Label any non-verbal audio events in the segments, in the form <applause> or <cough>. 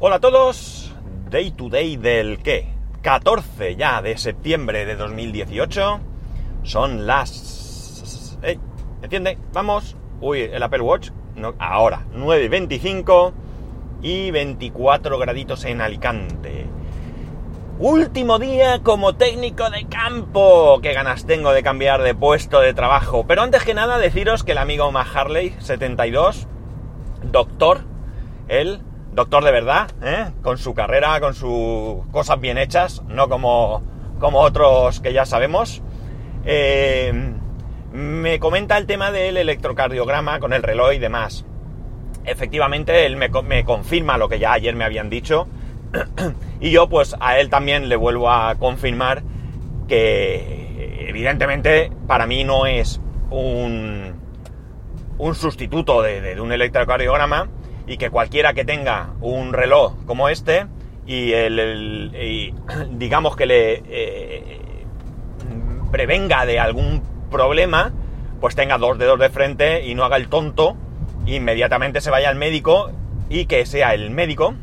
Hola a todos, Day to Day del qué? 14 ya de septiembre de 2018. Son las... ¡Ey! ¿Entiende? Vamos. Uy, el Apple Watch. No, ahora, 9.25 y 24 graditos en Alicante. Último día como técnico de campo. Qué ganas tengo de cambiar de puesto de trabajo. Pero antes que nada deciros que el amigo Maharley 72, doctor, él, doctor de verdad, ¿eh? con su carrera, con sus cosas bien hechas, no como, como otros que ya sabemos, eh, me comenta el tema del electrocardiograma con el reloj y demás. Efectivamente, él me, confirma lo que ya ayer me habían dicho <clears throat> y yo pues a él también le vuelvo a confirmar que evidentemente para mí no es un, sustituto de, un electrocardiograma y que cualquiera que tenga un reloj como este y, el, <clears throat> digamos que le eh, prevenga de algún problema, pues tenga dos dedos de frente y no haga el tonto, inmediatamente se vaya al médico y que sea el médico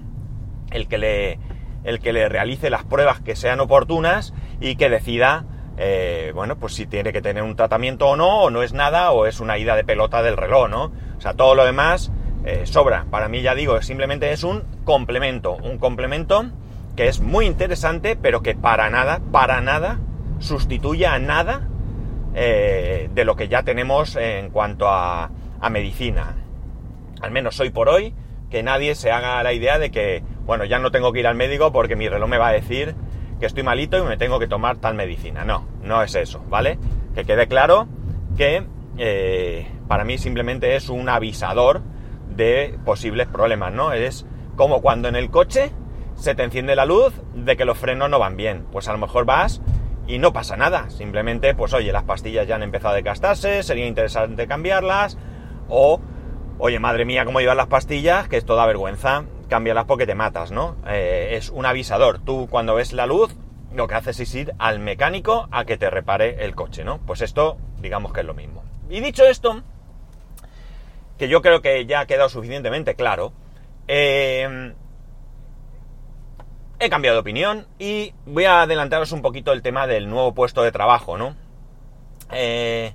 el que le, el que le realice las pruebas que sean oportunas y que decida, eh, bueno, pues si tiene que tener un tratamiento o no, o no es nada, o es una ida de pelota del reloj, ¿no? O sea, todo lo demás eh, sobra. Para mí, ya digo, simplemente es un complemento, un complemento que es muy interesante, pero que para nada, para nada, sustituye a nada eh, de lo que ya tenemos en cuanto a, medicina. Al menos hoy por hoy, que nadie se haga la idea de que, bueno, ya no tengo que ir al médico porque mi reloj me va a decir que estoy malito y me tengo que tomar tal medicina. No, no es eso, ¿vale? Que quede claro que eh, para mí simplemente es un avisador de posibles problemas, ¿no? Es como cuando en el coche se te enciende la luz de que los frenos no van bien. Pues a lo mejor vas y no pasa nada. Simplemente, pues oye, las pastillas ya han empezado a desgastarse, sería interesante cambiarlas. O oye, madre mía, cómo llevan las pastillas, que esto da vergüenza, cámbialas porque te matas, ¿no? Eh, es un avisador. Tú cuando ves la luz, lo que haces es ir al mecánico a que te repare el coche, ¿no? Pues esto, digamos que es lo mismo. Y dicho esto, que yo creo que ya ha quedado suficientemente claro, eh, he cambiado de opinión y voy a adelantaros un poquito el tema del nuevo puesto de trabajo, ¿no? Eh,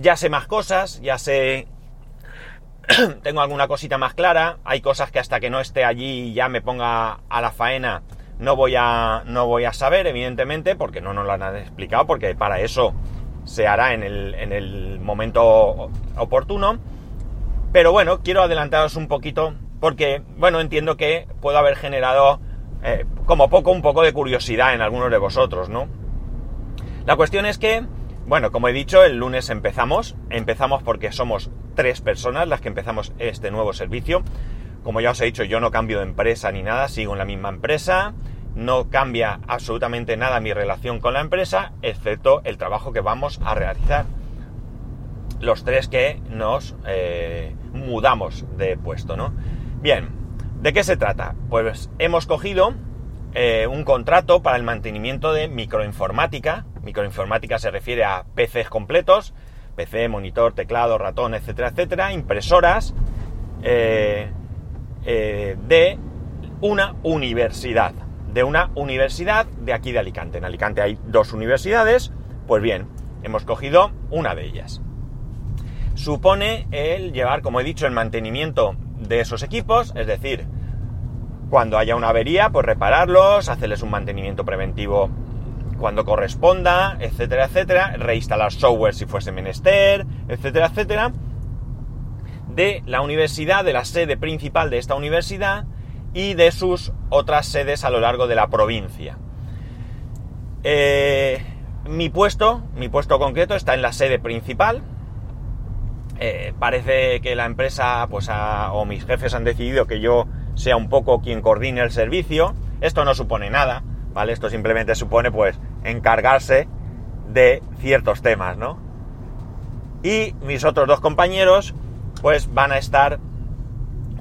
ya sé más cosas, ya sé <clears throat> tengo alguna cosita más clara, hay cosas que hasta que no esté allí y ya me ponga a la faena no voy a, no voy a saber, evidentemente, porque no nos lo han explicado, porque para eso se hará en el, en el momento oportuno. Pero bueno, quiero adelantaros un poquito, porque, bueno, entiendo que puedo haber generado, eh, como poco, un poco de curiosidad en algunos de vosotros, ¿no? La cuestión es que bueno, como he dicho, el lunes empezamos. Empezamos porque somos tres personas las que empezamos este nuevo servicio. Como ya os he dicho, yo no cambio de empresa ni nada, sigo en la misma empresa. No cambia absolutamente nada mi relación con la empresa, excepto el trabajo que vamos a realizar. Los tres que nos eh, mudamos de puesto, ¿no? Bien, ¿de qué se trata? Pues hemos cogido eh, un contrato para el mantenimiento de microinformática. Microinformática se refiere a PCs completos, PC, monitor, teclado, ratón, etcétera, etcétera, impresoras eh, eh, de una universidad. De una universidad de aquí de Alicante. En Alicante hay dos universidades. Pues bien, hemos cogido una de ellas. Supone el llevar, como he dicho, el mantenimiento de esos equipos, es decir, cuando haya una avería, pues repararlos, hacerles un mantenimiento preventivo cuando corresponda, etcétera, etcétera, reinstalar software si fuese menester, etcétera, etcétera, de la universidad, de la sede principal de esta universidad y de sus otras sedes a lo largo de la provincia. Eh, mi puesto, mi puesto concreto está en la sede principal. Eh, parece que la empresa, pues, o mis jefes han decidido que yo sea un poco quien coordine el servicio. Esto no supone nada, ¿vale? Esto simplemente supone, pues, encargarse de ciertos temas, ¿no? Y mis otros dos compañeros, pues, van a estar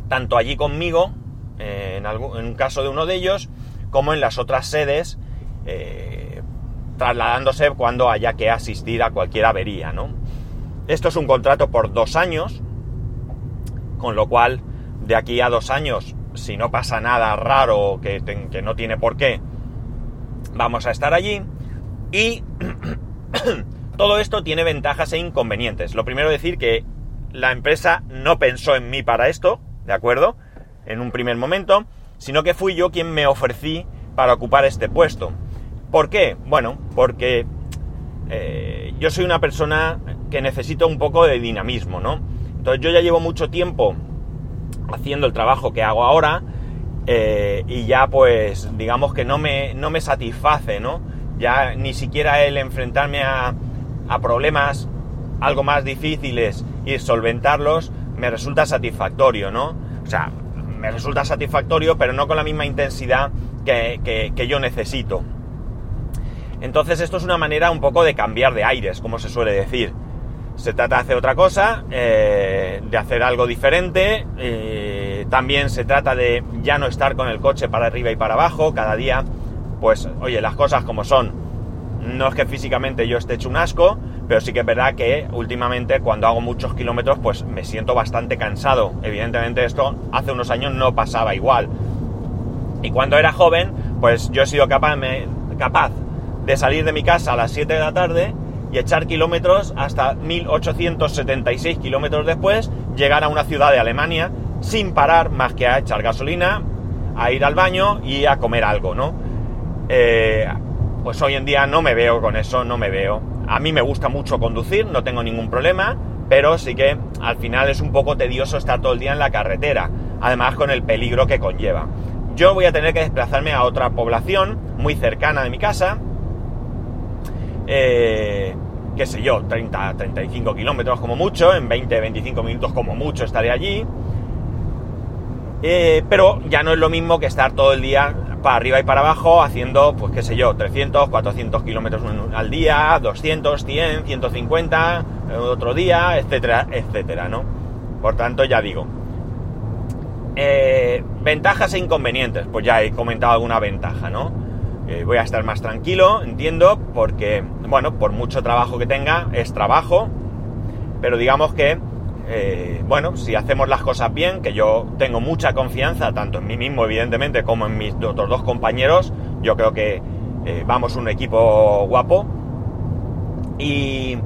tanto allí conmigo, eh, en, un caso de uno de ellos, como en las otras sedes, eh, trasladándose cuando haya que asistir a cualquier avería, ¿no? Esto es un contrato por dos años, con lo cual de aquí a dos años si no pasa nada raro que, que no tiene por qué, vamos a estar allí. Y <clears throat> todo esto tiene ventajas e inconvenientes. Lo primero decir que la empresa no pensó en mí para esto, ¿de acuerdo? En un primer momento, sino que fui yo quien me ofrecí para ocupar este puesto. ¿Por qué? Bueno, porque eh, yo soy una persona que necesita un poco de dinamismo, ¿no? Entonces yo ya llevo mucho tiempo haciendo el trabajo que hago ahora eh, y ya pues digamos que no me, no me satisface, ¿no? Ya ni siquiera el enfrentarme a, a problemas algo más difíciles y solventarlos me resulta satisfactorio, ¿no? O sea, me resulta satisfactorio pero no con la misma intensidad que, que yo necesito. Entonces esto es una manera un poco de cambiar de aires, como se suele decir. Se trata de hacer otra cosa, eh, de hacer algo diferente. Eh, también se trata de ya no estar con el coche para arriba y para abajo cada día. Pues, oye, las cosas como son. No es que físicamente yo esté hecho un asco, pero sí que es verdad que últimamente cuando hago muchos kilómetros, pues me siento bastante cansado. Evidentemente esto hace unos años no pasaba igual. Y cuando era joven, pues yo he sido capaz, capaz de salir de mi casa a las 7 de la tarde y echar kilómetros hasta 1876 kilómetros después, llegar a una ciudad de Alemania sin parar más que a echar gasolina, a ir al baño y a comer algo, ¿no? Eh, pues hoy en día no me veo con eso, no me veo. A mí me gusta mucho conducir, no tengo ningún problema, pero sí que al final es un poco tedioso estar todo el día en la carretera, además con el peligro que conlleva. Yo voy a tener que desplazarme a otra población muy cercana de mi casa, eh, qué sé yo, 30, 35 kilómetros como mucho, en 20, 25 minutos como mucho estaré allí. Eh, pero ya no es lo mismo que estar todo el día para arriba y para abajo haciendo, pues qué sé yo, 300, 400 kilómetros al día, 200, 100, 150, otro día, etcétera, etcétera, ¿no? Por tanto, ya digo. Eh, ventajas e inconvenientes, pues ya he comentado alguna ventaja, ¿no? Voy a estar más tranquilo, entiendo, porque, bueno, por mucho trabajo que tenga, es trabajo, pero digamos que, eh, bueno, si hacemos las cosas bien, que yo tengo mucha confianza, tanto en mí mismo, evidentemente, como en mis otros dos compañeros, yo creo que eh, vamos un equipo guapo y,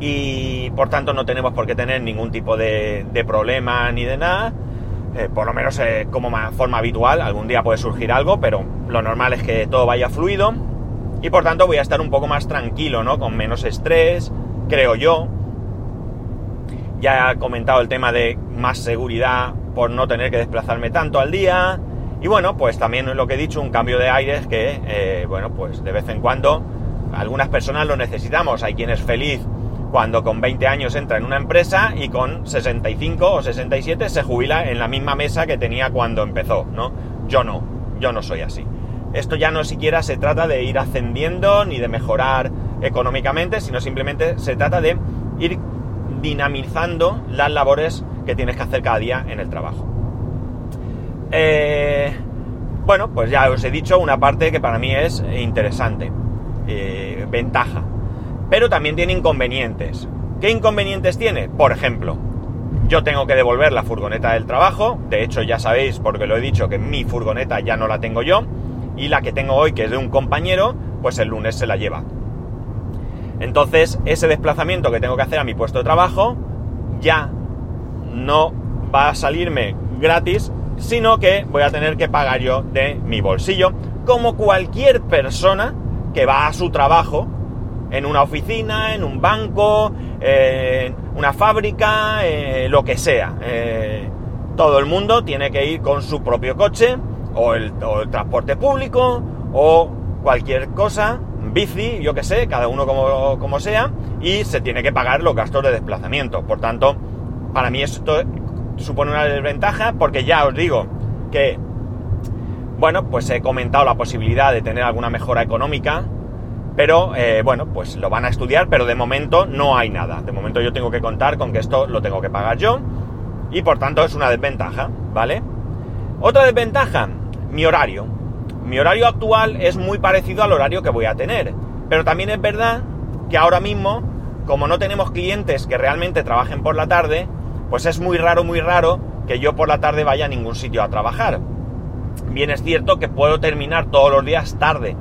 y, por tanto no tenemos por qué tener ningún tipo de, de problema ni de nada. Eh, por lo menos eh, como forma habitual, algún día puede surgir algo, pero lo normal es que todo vaya fluido y por tanto voy a estar un poco más tranquilo, ¿no? Con menos estrés, creo yo. Ya he comentado el tema de más seguridad por no tener que desplazarme tanto al día. Y bueno, pues también lo que he dicho, un cambio de aires que, eh, bueno, pues de vez en cuando algunas personas lo necesitamos. Hay quien es feliz cuando con 20 años entra en una empresa y con 65 o 67 se jubila en la misma mesa que tenía cuando empezó, ¿no? Yo no, yo no soy así. Esto ya no siquiera se trata de ir ascendiendo ni de mejorar económicamente, sino simplemente se trata de ir dinamizando las labores que tienes que hacer cada día en el trabajo. Eh, bueno, pues ya os he dicho una parte que para mí es interesante, eh, ventaja pero también tiene inconvenientes. ¿Qué inconvenientes tiene? Por ejemplo, yo tengo que devolver la furgoneta del trabajo, de hecho ya sabéis porque lo he dicho que mi furgoneta ya no la tengo yo, y la que tengo hoy que es de un compañero, pues el lunes se la lleva. Entonces, ese desplazamiento que tengo que hacer a mi puesto de trabajo ya no va a salirme gratis, sino que voy a tener que pagar yo de mi bolsillo, como cualquier persona que va a su trabajo en una oficina, en un banco, en una fábrica, eh, lo que sea. Eh, todo el mundo tiene que ir con su propio coche o el, transporte público o cualquier cosa, bici, yo que sé, cada uno como, como, sea, y se tiene que pagar los gastos de desplazamiento. Por tanto, para mí esto supone una desventaja porque ya os digo que, bueno, pues he comentado la posibilidad de tener alguna mejora económica pero eh, bueno, pues lo van a estudiar, pero de momento no hay nada. De momento yo tengo que contar con que esto lo tengo que pagar yo y por tanto es una desventaja, ¿vale? Otra desventaja, mi horario. Mi horario actual es muy parecido al horario que voy a tener, pero también es verdad que ahora mismo, como no tenemos clientes que realmente trabajen por la tarde, pues es muy raro, muy raro que yo por la tarde vaya a ningún sitio a trabajar. Bien es cierto que puedo terminar todos los días tarde,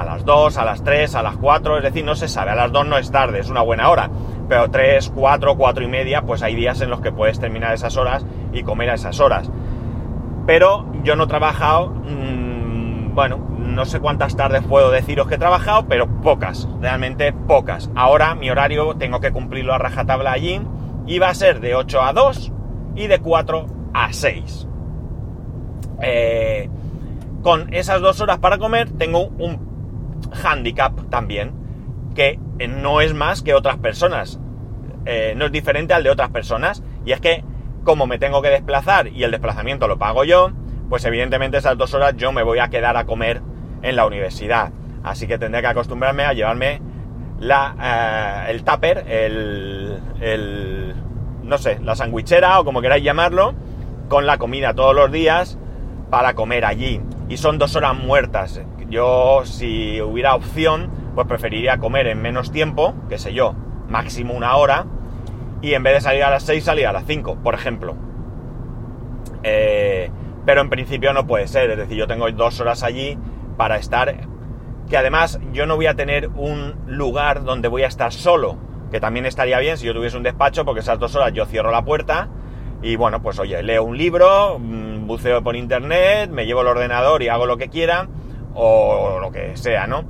a las 2, a las 3, a las 4, es decir, no se sabe, a las 2 no es tarde, es una buena hora, pero 3, 4, 4 y media, pues hay días en los que puedes terminar esas horas y comer a esas horas. Pero yo no he trabajado, mmm, bueno, no sé cuántas tardes puedo deciros que he trabajado, pero pocas, realmente pocas. Ahora mi horario tengo que cumplirlo a rajatabla allí y va a ser de 8 a 2 y de 4 a 6. Eh, con esas dos horas para comer tengo un handicap también, que no es más que otras personas. Eh, no es diferente al de otras personas. Y es que como me tengo que desplazar y el desplazamiento lo pago yo, pues evidentemente esas dos horas yo me voy a quedar a comer en la universidad. Así que tendré que acostumbrarme a llevarme eh, el tupper, el, no sé, la sandwichera o como queráis llamarlo, con la comida todos los días para comer allí. Y son dos horas muertas. Yo, si hubiera opción, pues preferiría comer en menos tiempo, qué sé yo, máximo una hora, y en vez de salir a las 6, salir a las 5, por ejemplo. Eh, pero en principio no puede ser, es decir, yo tengo dos horas allí para estar, que además yo no voy a tener un lugar donde voy a estar solo, que también estaría bien si yo tuviese un despacho, porque esas dos horas yo cierro la puerta y bueno, pues oye, leo un libro, mm, buceo por internet, me llevo el ordenador y hago lo que quiera, o lo que sea, ¿no?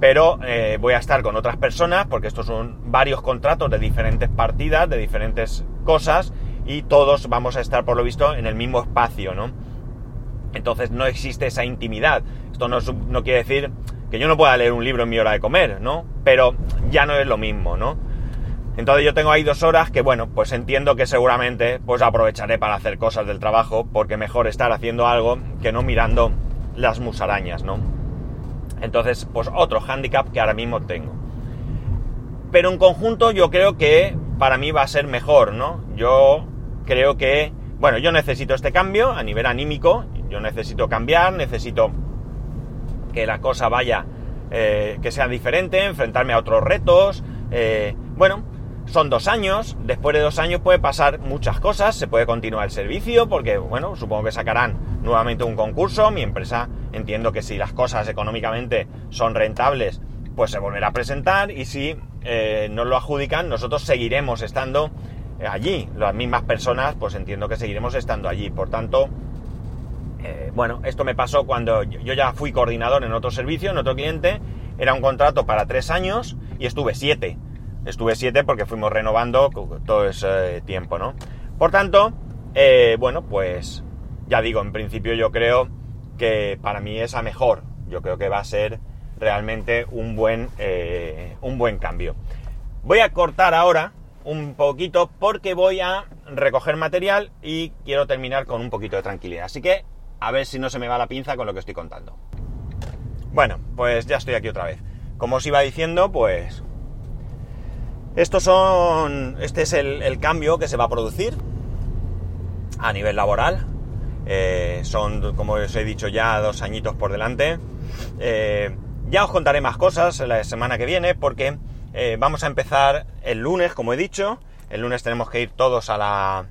Pero eh, voy a estar con otras personas, porque estos son varios contratos de diferentes partidas, de diferentes cosas, y todos vamos a estar, por lo visto, en el mismo espacio, ¿no? Entonces no existe esa intimidad. Esto no, no quiere decir que yo no pueda leer un libro en mi hora de comer, ¿no? Pero ya no es lo mismo, ¿no? Entonces yo tengo ahí dos horas que, bueno, pues entiendo que seguramente pues aprovecharé para hacer cosas del trabajo, porque mejor estar haciendo algo que no mirando las musarañas, ¿no? Entonces, pues otro hándicap que ahora mismo tengo. Pero en conjunto yo creo que para mí va a ser mejor, ¿no? Yo creo que, bueno, yo necesito este cambio a nivel anímico, yo necesito cambiar, necesito que la cosa vaya, eh, que sea diferente, enfrentarme a otros retos, eh, bueno, son dos años, después de dos años puede pasar muchas cosas, se puede continuar el servicio, porque, bueno, supongo que sacarán nuevamente un concurso, mi empresa entiendo que si las cosas económicamente son rentables, pues se volverá a presentar y si eh, nos lo adjudican, nosotros seguiremos estando eh, allí, las mismas personas, pues entiendo que seguiremos estando allí, por tanto, eh, bueno, esto me pasó cuando yo ya fui coordinador en otro servicio, en otro cliente, era un contrato para tres años y estuve siete Estuve siete porque fuimos renovando todo ese tiempo, ¿no? Por tanto, eh, bueno, pues ya digo, en principio yo creo que para mí es a mejor. Yo creo que va a ser realmente un buen, eh, un buen cambio. Voy a cortar ahora un poquito porque voy a recoger material y quiero terminar con un poquito de tranquilidad. Así que a ver si no se me va la pinza con lo que estoy contando. Bueno, pues ya estoy aquí otra vez. Como os iba diciendo, pues estos son, este es el, cambio que se va a producir a nivel laboral. Eh, son, como os he dicho ya, dos añitos por delante. Eh, ya os contaré más cosas la semana que viene porque eh, vamos a empezar el lunes, como he dicho. El lunes tenemos que ir todos a la,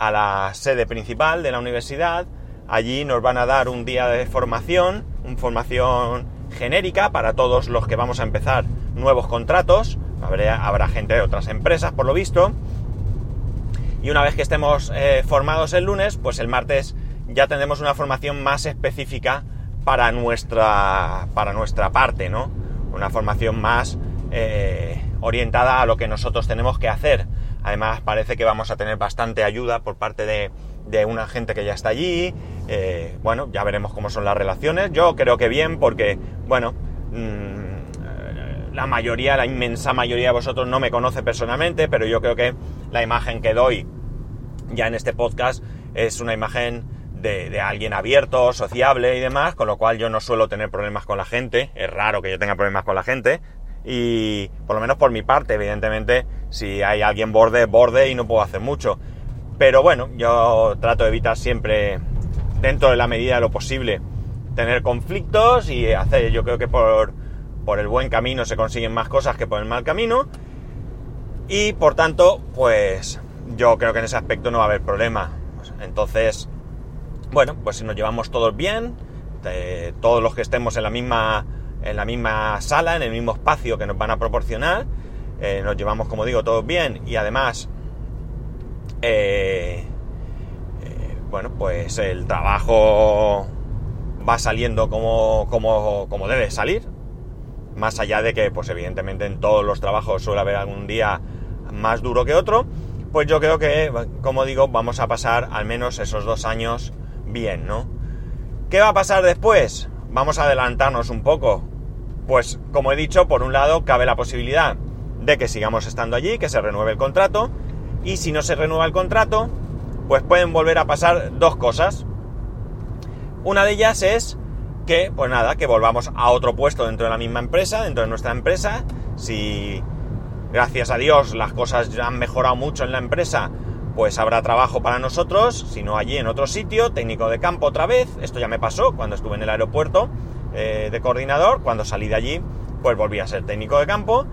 a la sede principal de la universidad. Allí nos van a dar un día de formación, una formación genérica para todos los que vamos a empezar nuevos contratos Habrá, gente de otras empresas, por lo visto. Y una vez que estemos eh, formados el lunes, pues el martes ya tendremos una formación más específica para nuestra, para nuestra parte, ¿no? Una formación más eh, orientada a lo que nosotros tenemos que hacer. Además, parece que vamos a tener bastante ayuda por parte de, una gente que ya está allí. Eh, bueno, ya veremos cómo son las relaciones. Yo creo que bien, porque, bueno, mm, la mayoría, la inmensa mayoría de vosotros no me conoce personalmente, pero yo creo que la imagen que doy ya en este podcast es una imagen de, alguien abierto, sociable y demás, con lo cual yo no suelo tener problemas con la gente, es raro que yo tenga problemas con la gente, y por lo menos por mi parte, evidentemente, si hay alguien borde, borde y no puedo hacer mucho. Pero bueno, yo trato de evitar siempre, dentro de la medida de lo posible, tener conflictos y hacer, yo creo que por por el buen camino se consiguen más cosas que por el mal camino. Y por tanto, pues yo creo que en ese aspecto no va a haber problema. Entonces, bueno, pues si nos llevamos todos bien, todos los que estemos en la misma en la misma sala, en el mismo espacio que nos van a proporcionar, eh, nos llevamos, como digo, todos bien y además, eh, eh, bueno, pues el trabajo va saliendo como, como, como debe salir, más allá de que, pues evidentemente en todos los trabajos suele haber algún día más duro que otro, pues yo creo que, como digo, vamos a pasar al menos esos dos años bien, ¿no? ¿Qué va a pasar después? Vamos a adelantarnos un poco. Pues, como he dicho, por un lado cabe la posibilidad de que sigamos estando allí, que se renueve el contrato, y si no se renueva el contrato, pues pueden volver a pasar dos cosas. Una de ellas es que, pues nada, que volvamos a otro puesto dentro de la misma empresa, dentro de nuestra empresa. Si, gracias a Dios, las cosas ya han mejorado mucho en la empresa, pues habrá trabajo para nosotros, si no allí en otro sitio, técnico de campo otra vez. Esto ya me pasó cuando estuve en el aeropuerto eh, de coordinador, cuando salí de allí, pues volví a ser técnico de campo.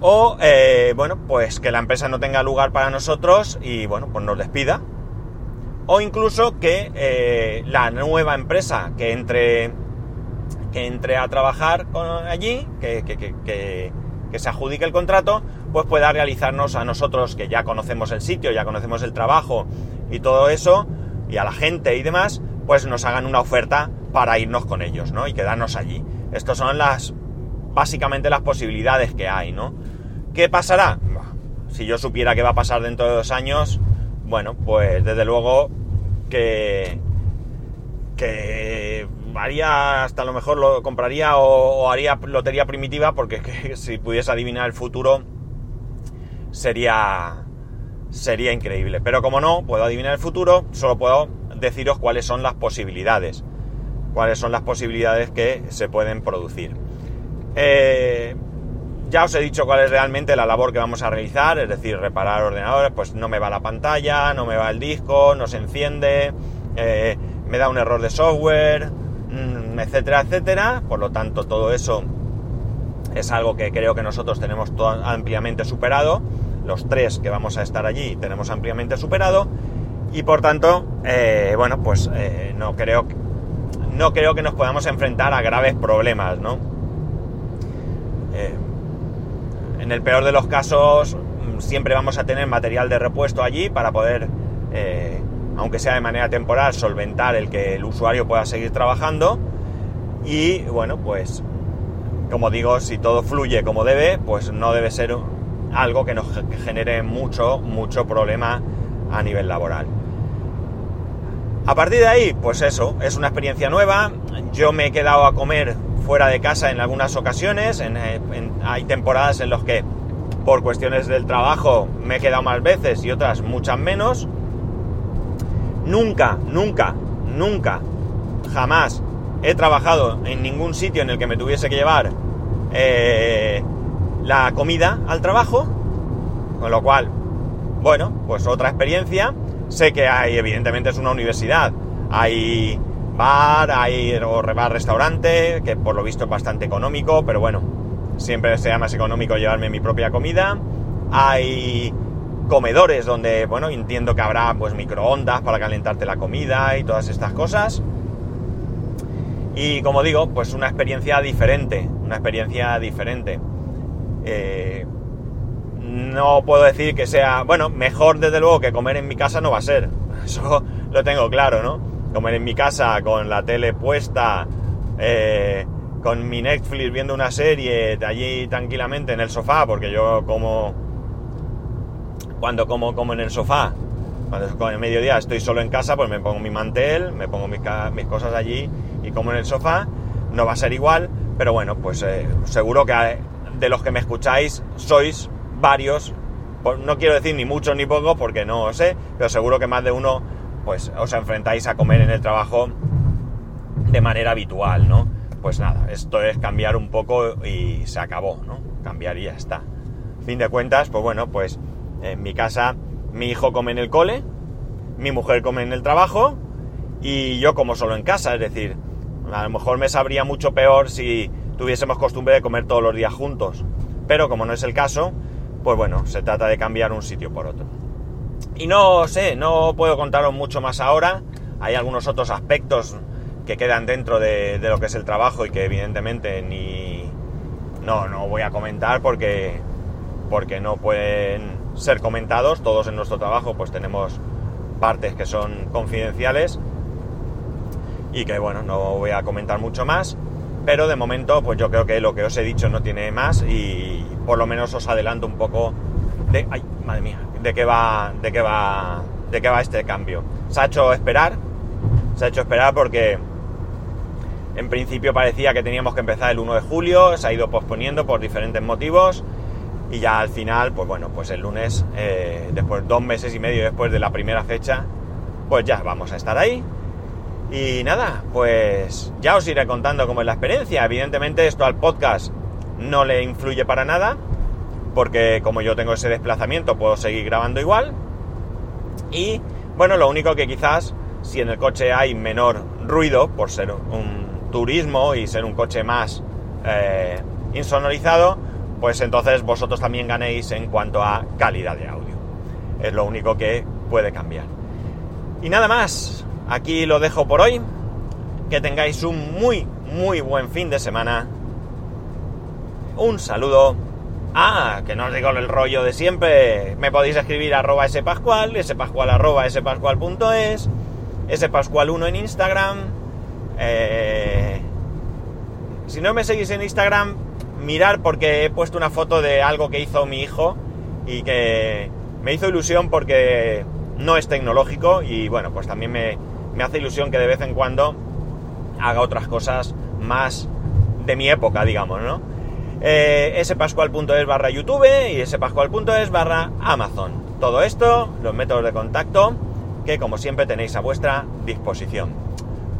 O, eh, bueno, pues que la empresa no tenga lugar para nosotros y, bueno, pues nos despida o incluso que eh, la nueva empresa que entre, que entre a trabajar allí, que, que, se adjudique el contrato, pues pueda realizarnos a nosotros que ya conocemos el sitio, ya conocemos el trabajo y todo eso, y a la gente y demás, pues nos hagan una oferta para irnos con ellos, ¿no? Y quedarnos allí. Estas son las, básicamente las posibilidades que hay, ¿no? ¿Qué pasará? Si yo supiera qué va a pasar dentro de dos años, bueno, pues desde luego que, que haría, hasta lo mejor lo compraría o, haría lotería primitiva porque <laughs> si pudiese adivinar el futuro sería, sería increíble. Pero como no puedo adivinar el futuro, solo puedo deciros cuáles son las posibilidades. Cuáles son las posibilidades que se pueden producir. Eh, ya os he dicho cuál es realmente la labor que vamos a realizar, es decir, reparar ordenadores, pues no me va la pantalla, no me va el disco, no se enciende, eh, me da un error de software, mm, etcétera, etcétera. Por lo tanto, todo eso es algo que creo que nosotros tenemos ampliamente superado. Los tres que vamos a estar allí tenemos ampliamente superado. Y por tanto, eh, bueno, pues eh, no, creo, no creo que nos podamos enfrentar a graves problemas, ¿no? En el peor de los casos, mm, siempre vamos a tener material de repuesto allí para poder, eh, aunque sea de manera temporal, solventar el que el usuario pueda seguir trabajando. Y bueno, pues como digo, si todo fluye como debe, pues no debe ser algo que nos genere mucho, mucho problema a nivel laboral. A partir de ahí, pues eso, es una experiencia nueva. Yo me he quedado a comer fuera de casa en algunas ocasiones. Eh, hay temporadas en las que por cuestiones del trabajo me he quedado más veces y otras muchas menos. Nunca, nunca, nunca, jamás he trabajado en ningún sitio en el que me tuviese que llevar eh, la comida al trabajo. Con lo cual, bueno, pues otra experiencia. Sé que hay, evidentemente es una universidad. Hay bar, hay o bar restaurante, que por lo visto es bastante económico, pero bueno, siempre sea más económico llevarme mi propia comida. Hay comedores donde, bueno, entiendo que habrá pues microondas para calentarte la comida y todas estas cosas. Y como digo, pues una experiencia diferente, una experiencia diferente. Eh, no puedo decir que sea, bueno, mejor desde luego que comer en mi casa no va a ser. <laughs> Eso lo tengo claro, ¿no? Comer en mi casa con la tele puesta, eh, con mi Netflix viendo una serie de allí tranquilamente en el sofá, porque yo como cuando como como en el sofá, cuando en mediodía estoy solo en casa, pues me pongo mi mantel, me pongo mis, cosas allí y como en el sofá, no va a ser igual, pero bueno, pues eh, seguro que de los que me escucháis sois varios, no quiero decir ni muchos ni pocos porque no lo sé, pero seguro que más de uno pues os enfrentáis a comer en el trabajo de manera habitual, ¿no? Pues nada, esto es cambiar un poco y se acabó, ¿no? Cambiar y ya está. Fin de cuentas, pues bueno, pues en mi casa mi hijo come en el cole, mi mujer come en el trabajo y yo como solo en casa, es decir, a lo mejor me sabría mucho peor si tuviésemos costumbre de comer todos los días juntos, pero como no es el caso, pues bueno, se trata de cambiar un sitio por otro. Y no sé, no puedo contaros mucho más ahora. Hay algunos otros aspectos que quedan dentro de, lo que es el trabajo y que evidentemente ni... No, no voy a comentar porque, porque no pueden ser comentados. Todos en nuestro trabajo pues tenemos partes que son confidenciales y que bueno, no voy a comentar mucho más. Pero de momento pues yo creo que lo que os he dicho no tiene más y por lo menos os adelanto un poco de... ¡Ay, madre mía! De qué va, de qué va, de qué va este cambio. Se ha hecho esperar, se ha hecho esperar porque en principio parecía que teníamos que empezar el 1 de julio, se ha ido posponiendo por diferentes motivos y ya al final, pues bueno, pues el lunes, eh, después dos meses y medio después de la primera fecha, pues ya vamos a estar ahí. Y nada, pues ya os iré contando cómo es la experiencia. Evidentemente esto al podcast no le influye para nada, porque como yo tengo ese desplazamiento puedo seguir grabando igual. Y bueno, lo único que quizás si en el coche hay menor ruido, por ser un turismo y ser un coche más eh, insonorizado, pues entonces vosotros también ganéis en cuanto a calidad de audio. Es lo único que puede cambiar. Y nada más, aquí lo dejo por hoy. Que tengáis un muy, muy buen fin de semana. Un saludo. Ah, que no os digo el rollo de siempre. Me podéis escribir arroba spascual, spascual arroba spascual.es, spascual1 en Instagram, eh, si no me seguís en Instagram, mirar porque he puesto una foto de algo que hizo mi hijo y que me hizo ilusión porque no es tecnológico y bueno, pues también me, hace ilusión que de vez en cuando haga otras cosas más de mi época, digamos, ¿no? Eh, spascual.es barra YouTube y spascual.es barra Amazon. Todo esto, los métodos de contacto, que como siempre tenéis a vuestra disposición.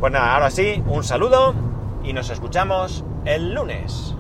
Pues nada, ahora sí, un saludo y nos escuchamos el lunes.